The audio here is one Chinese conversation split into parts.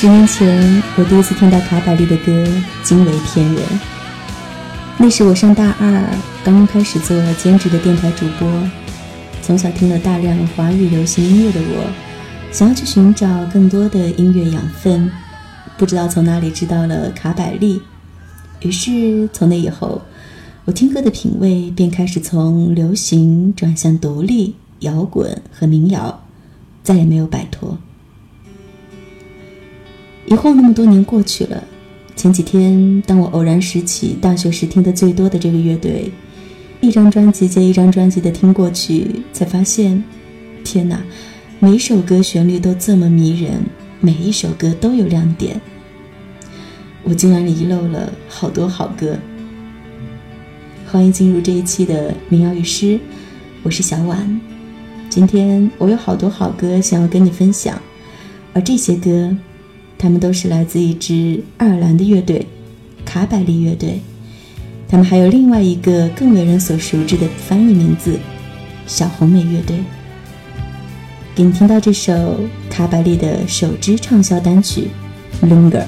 十年前，我第一次听到卡百利的歌，惊为天人。那时我上大二，刚刚开始做兼职的电台主播。从小听了大量华语流行音乐的我，想要去寻找更多的音乐养分，不知道从哪里知道了卡百利。于是从那以后，我听歌的品味便开始从流行转向独立，摇滚和民谣，再也没有摆脱。以后那么多年过去了，前几天当我偶然拾起大学时听的最多的这个乐队，一张专辑接一张专辑的听过去，才发现，天哪，每首歌旋律都这么迷人，每一首歌都有亮点。我竟然遗漏了好多好歌。欢迎进入这一期的民谣与诗，我是小婉。今天我有好多好歌想要跟你分享，而这些歌，他们都是来自一支爱尔兰的乐队——卡百利乐队。他们还有另外一个更为人所熟知的翻译名字——小红莓乐队。给你听到这首卡百利的首支畅销单曲《Longer》。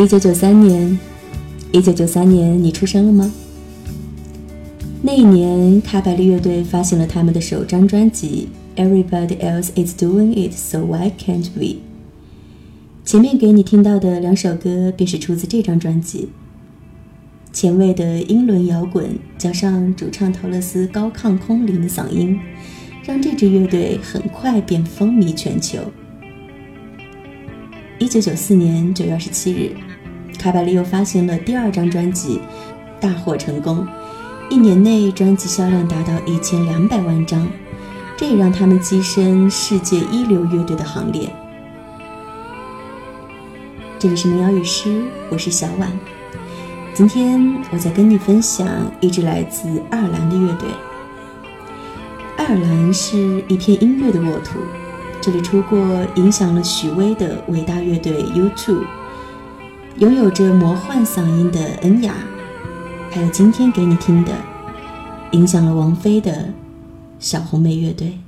一九九三年，一九九三年，你出生了吗？那一年，卡百利乐队发行了他们的首张专辑《Everybody Else Is Doing It, So Why Can't We》。前面给你听到的两首歌便是出自这张专辑。前卫的英伦摇滚加上主唱陶乐斯高亢空灵的嗓音，让这支乐队很快便风靡全球。一九九四年九月二十七日。卡百利又发行了第二张专辑，大获成功，一年内专辑销量达到一千两百万张，这也让他们跻身世界一流乐队的行列。这里是民谣与诗，我是小婉。今天我在跟你分享一支来自爱尔兰的乐队。爱尔兰是一片音乐的沃土，这里出过影响了许巍的伟大乐队 U2，拥有着魔幻嗓音的恩雅，还有今天给你听的，影响了王菲的小红莓乐队。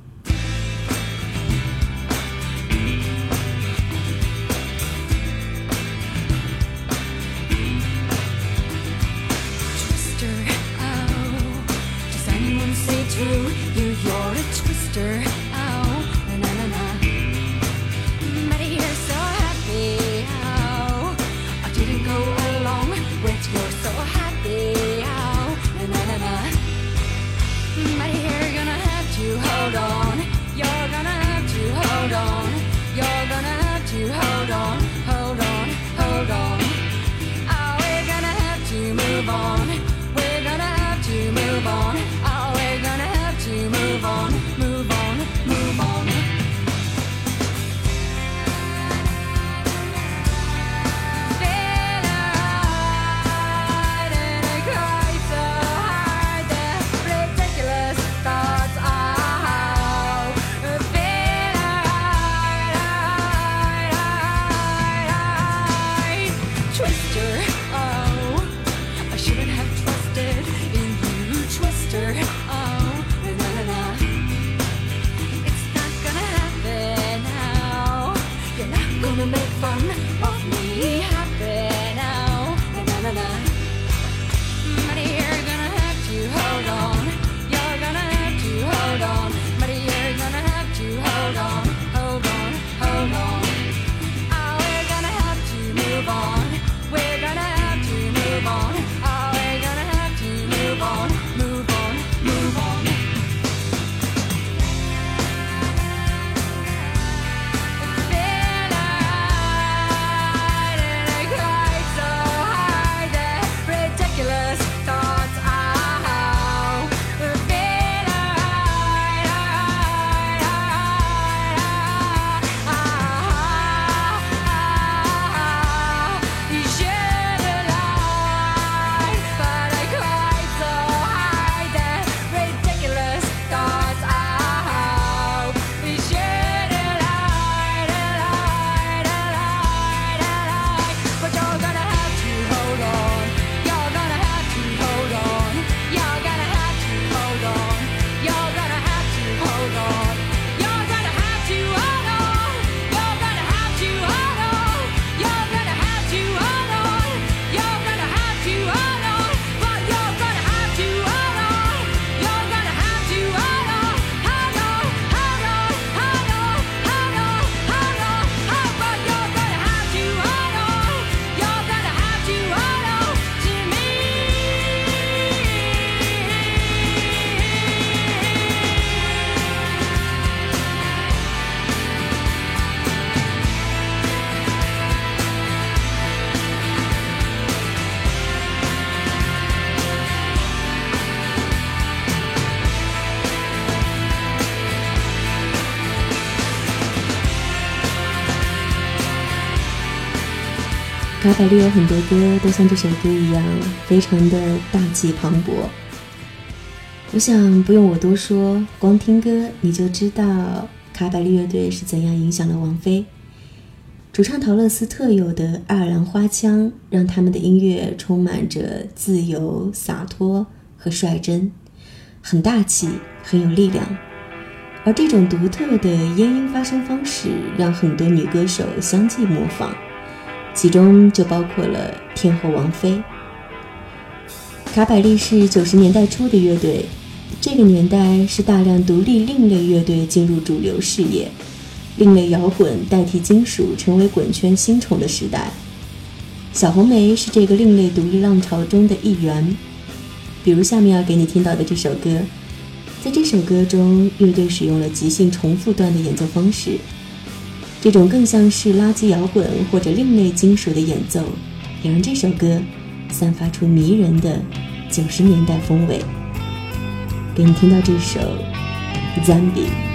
卡百利有很多歌都像这首歌一样，非常的大气磅礴。我想不用我多说，光听歌你就知道卡百利乐队是怎样影响了王菲。主唱陶乐斯特有的爱尔兰花腔，让他们的音乐充满着自由、洒脱和率真，很大气，很有力量。而这种独特的咽音发声方式，让很多女歌手相继模仿。其中就包括了天后王菲。卡百利是九十年代初的乐队，这个年代是大量独立另类乐队进入主流视野，另类摇滚代替金属成为滚圈新宠的时代。小红莓是这个另类独立浪潮中的一员。比如下面要给你听到的这首歌，在这首歌中，乐队使用了即兴重复段的演奏方式。这种更像是垃圾摇滚或者另类金属的演奏，也让这首歌散发出迷人的九十年代风味。给你听到这首《Zambi。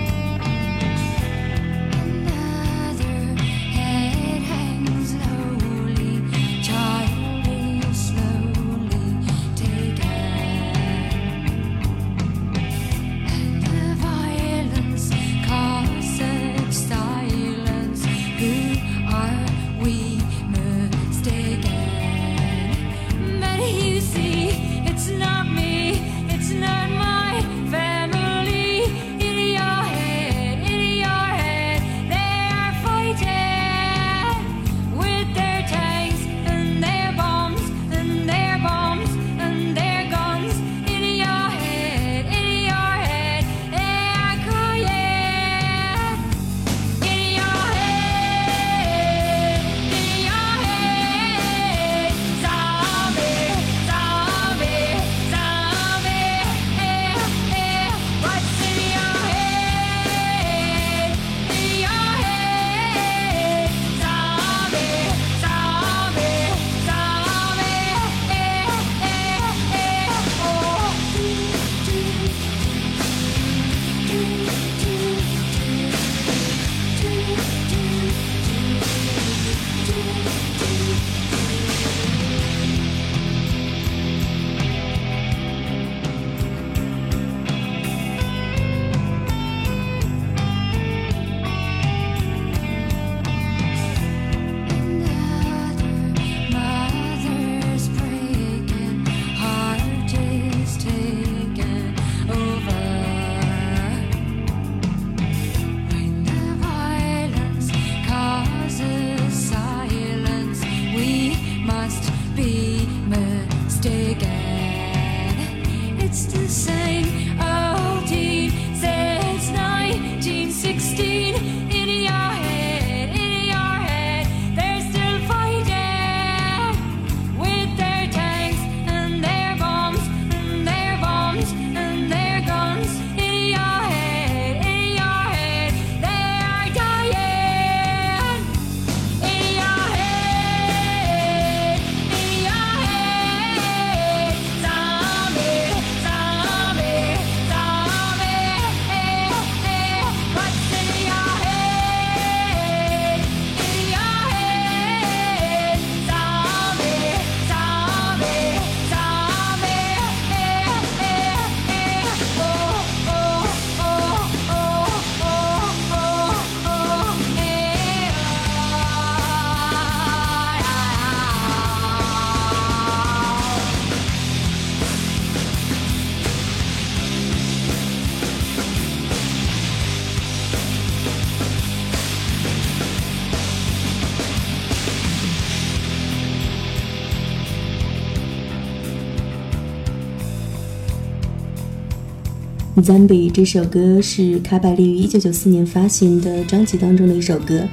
Zombie 这首歌是卡百利于1994年发行的专辑当中的一首歌。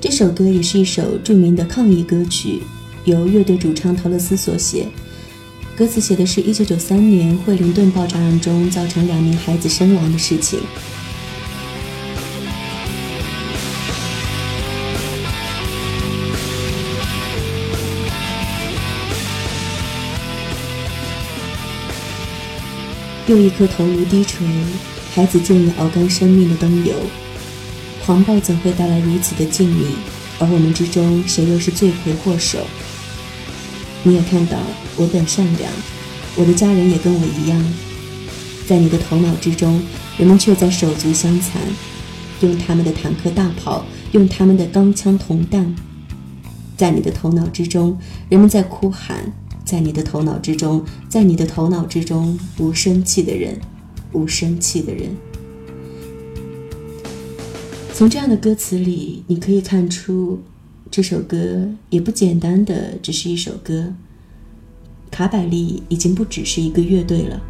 这首歌也是一首著名的抗议歌曲，由乐队主唱陶乐斯所写。歌词写的是一九九三年惠灵顿爆炸案中造成两名孩子身亡的事情。又一颗头颅低垂，孩子就以熬干生命的灯油。狂暴怎会带来如此的静谧？而我们之中，谁又是罪魁祸首？你也看到，我本善良，我的家人也跟我一样。在你的头脑之中，人们却在手足相残，用他们的坦克大炮，用他们的钢枪铜弹。在你的头脑之中，人们在哭喊。在你的头脑之中，在你的头脑之中，无生气的人，无生气的人。从这样的歌词里，你可以看出，这首歌也不简单的只是一首歌。卡百利已经不只是一个乐队了，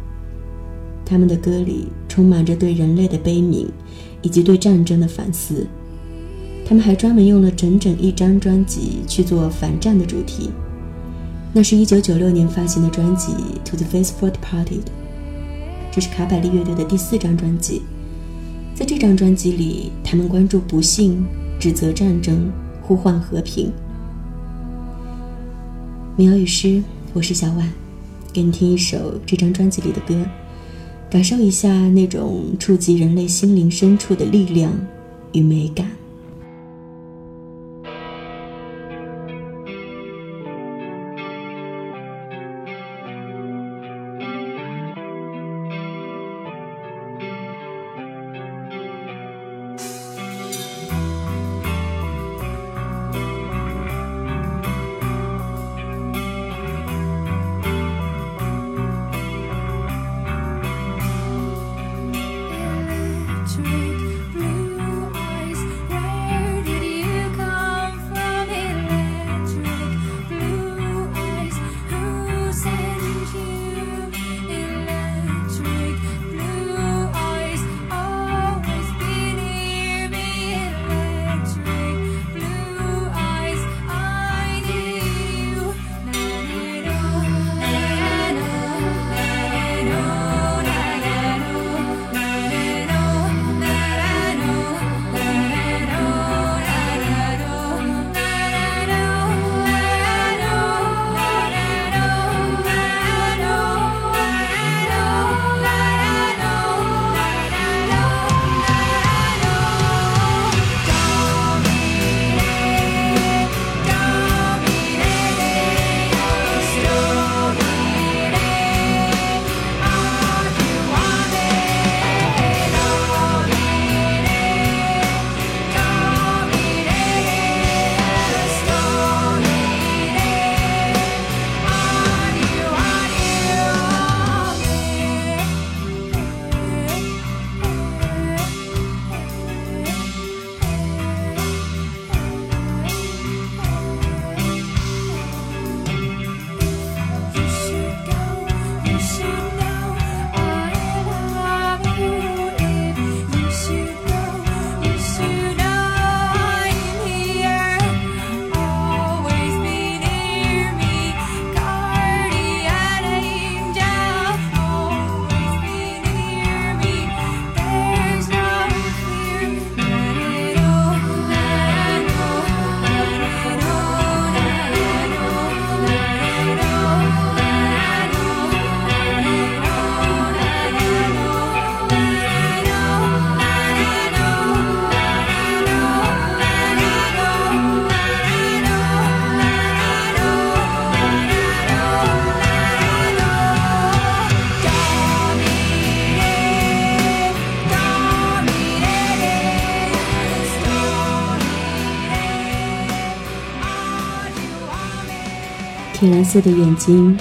他们的歌里充满着对人类的悲悯，以及对战争的反思。他们还专门用了整整一张专辑去做反战的主题。那是一九九六年发行的专辑《To the Faithful Departed》，这是卡百利乐队的第四张专辑。在这张专辑里，他们关注不幸，指责战争，呼唤和平。民谣与诗，我是小婉，给你听一首这张专辑里的歌。感受一下那种触及人类心灵深处的力量与美感。铁蓝色的眼睛，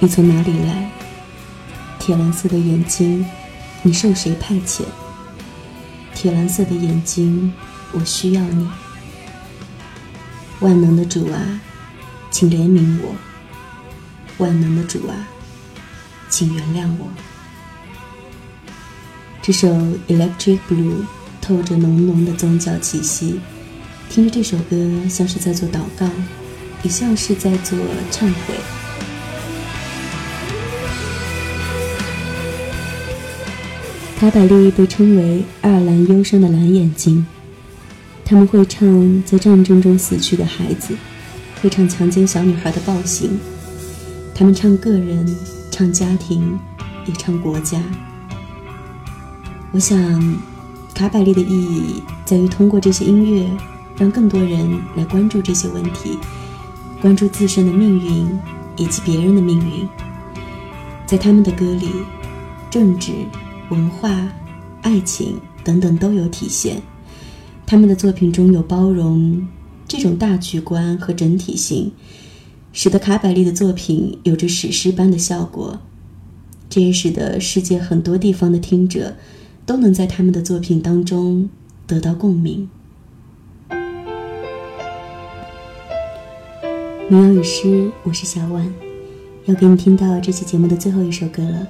你从哪里来？铁蓝色的眼睛，你受谁派遣？铁蓝色的眼睛，我需要你。万能的主啊，请怜悯我。万能的主啊，请原谅我。这首《Electric Blue》透着浓浓的宗教气息，听着这首歌，像是在做祷告。也像是在做忏悔。卡百利被称为爱尔兰忧伤的蓝眼睛，他们会唱在战争中死去的孩子，会唱强奸小女孩的暴行，他们唱个人，唱家庭，也唱国家。我想，卡百利的意义在于通过这些音乐，让更多人来关注这些问题。关注自身的命运以及别人的命运，在他们的歌里，政治、文化、爱情等等都有体现。他们的作品中有包容这种大局观和整体性，使得卡百利的作品有着史诗般的效果。这也使得世界很多地方的听者都能在他们的作品当中得到共鸣。民谣与诗，我是小婉，要给你听到这期节目的最后一首歌了。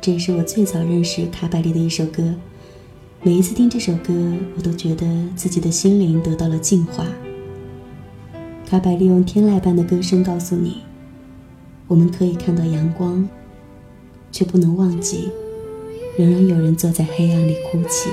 这也是我最早认识卡百利的一首歌。每一次听这首歌，我都觉得自己的心灵得到了净化。卡百利用天籁般的歌声告诉你：我们可以看到阳光，却不能忘记，仍然有人坐在黑暗里哭泣。